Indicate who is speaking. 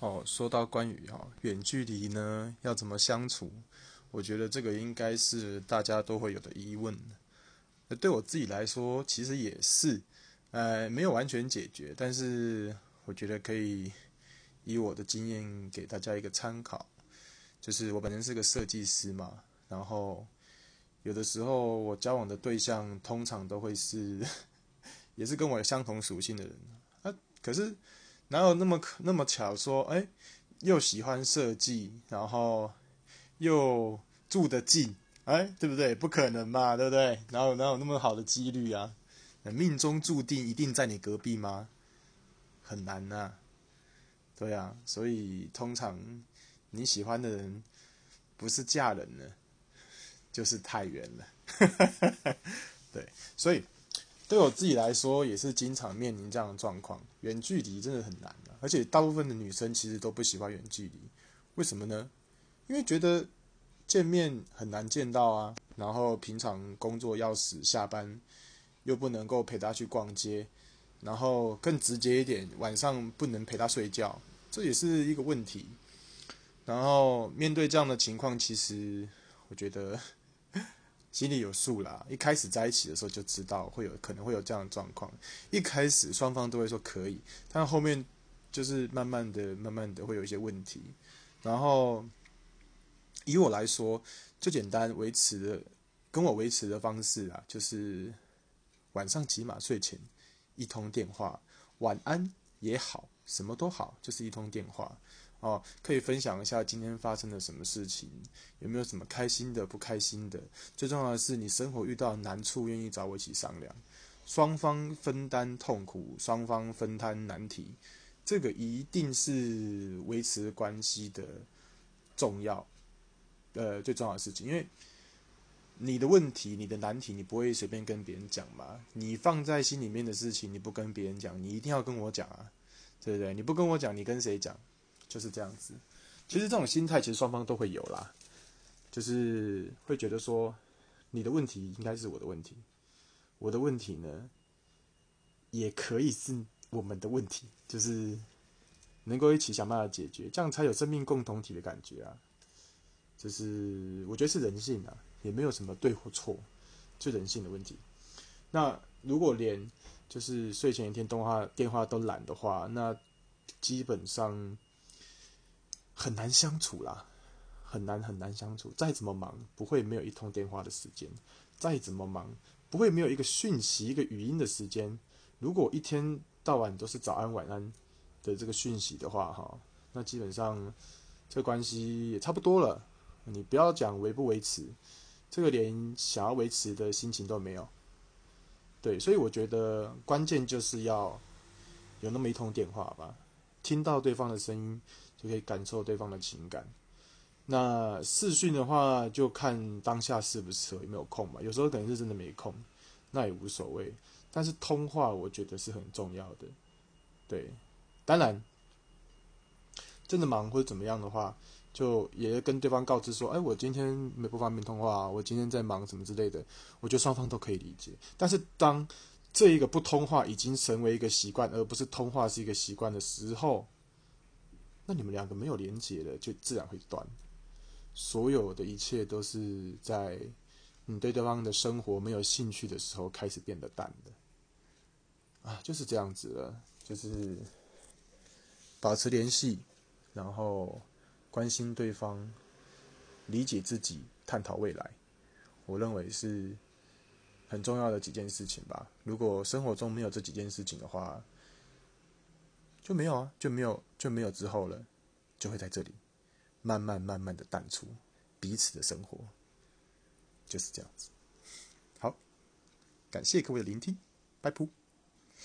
Speaker 1: 哦，说到关于哈远距离呢要怎么相处，我觉得这个应该是大家都会有的疑问。对我自己来说，其实也是，呃，没有完全解决，但是我觉得可以以我的经验给大家一个参考。就是我本身是个设计师嘛，然后有的时候我交往的对象通常都会是，也是跟我相同属性的人啊，可是。哪有那么可那么巧说？哎，又喜欢设计，然后又住得近，哎，对不对？不可能嘛，对不对？哪有哪有那么好的几率啊？命中注定一定在你隔壁吗？很难呐。对啊，所以通常你喜欢的人不是嫁人了，就是太远了。对，所以。对我自己来说，也是经常面临这样的状况。远距离真的很难啊，而且大部分的女生其实都不喜欢远距离。为什么呢？因为觉得见面很难见到啊，然后平常工作要死，下班又不能够陪她去逛街，然后更直接一点，晚上不能陪她睡觉，这也是一个问题。然后面对这样的情况，其实我觉得。心里有数啦，一开始在一起的时候就知道会有可能会有这样的状况。一开始双方都会说可以，但后面就是慢慢的、慢慢的会有一些问题。然后以我来说，最简单维持的跟我维持的方式啊，就是晚上起码睡前一通电话，晚安也好，什么都好，就是一通电话。哦，可以分享一下今天发生了什么事情，有没有什么开心的、不开心的？最重要的是，你生活遇到难处，愿意找我一起商量，双方分担痛苦，双方分摊难题，这个一定是维持关系的重要，呃，最重要的事情。因为你的问题、你的难题，你不会随便跟别人讲嘛？你放在心里面的事情，你不跟别人讲，你一定要跟我讲啊，对不对？你不跟我讲，你跟谁讲？就是这样子，其实这种心态其实双方都会有啦，就是会觉得说，你的问题应该是我的问题，我的问题呢，也可以是我们的问题，就是能够一起想办法解决，这样才有生命共同体的感觉啊。就是我觉得是人性啊，也没有什么对或错，就人性的问题。那如果连就是睡前一天电话电话都懒的话，那基本上。很难相处啦，很难很难相处。再怎么忙，不会没有一通电话的时间；再怎么忙，不会没有一个讯息、一个语音的时间。如果一天到晚都是早安晚安的这个讯息的话，哈，那基本上这关系也差不多了。你不要讲维不维持，这个连想要维持的心情都没有。对，所以我觉得关键就是要有那么一通电话吧，听到对方的声音。就可以感受对方的情感。那视讯的话，就看当下适不适合，有没有空嘛。有时候可能是真的没空，那也无所谓。但是通话，我觉得是很重要的。对，当然，真的忙或者怎么样的话，就也跟对方告知说：“哎，我今天没不方便通话，我今天在忙什么之类的。”我觉得双方都可以理解。但是当这一个不通话已经成为一个习惯，而不是通话是一个习惯的时候，那你们两个没有连接了，就自然会断。所有的一切都是在你对对方的生活没有兴趣的时候开始变得淡的。啊，就是这样子了，就是保持联系，然后关心对方，理解自己，探讨未来。我认为是很重要的几件事情吧。如果生活中没有这几件事情的话，就没有啊，就没有就没有之后了，就会在这里慢慢慢慢的淡出彼此的生活，就是这样子。好，感谢各位的聆听，拜拜。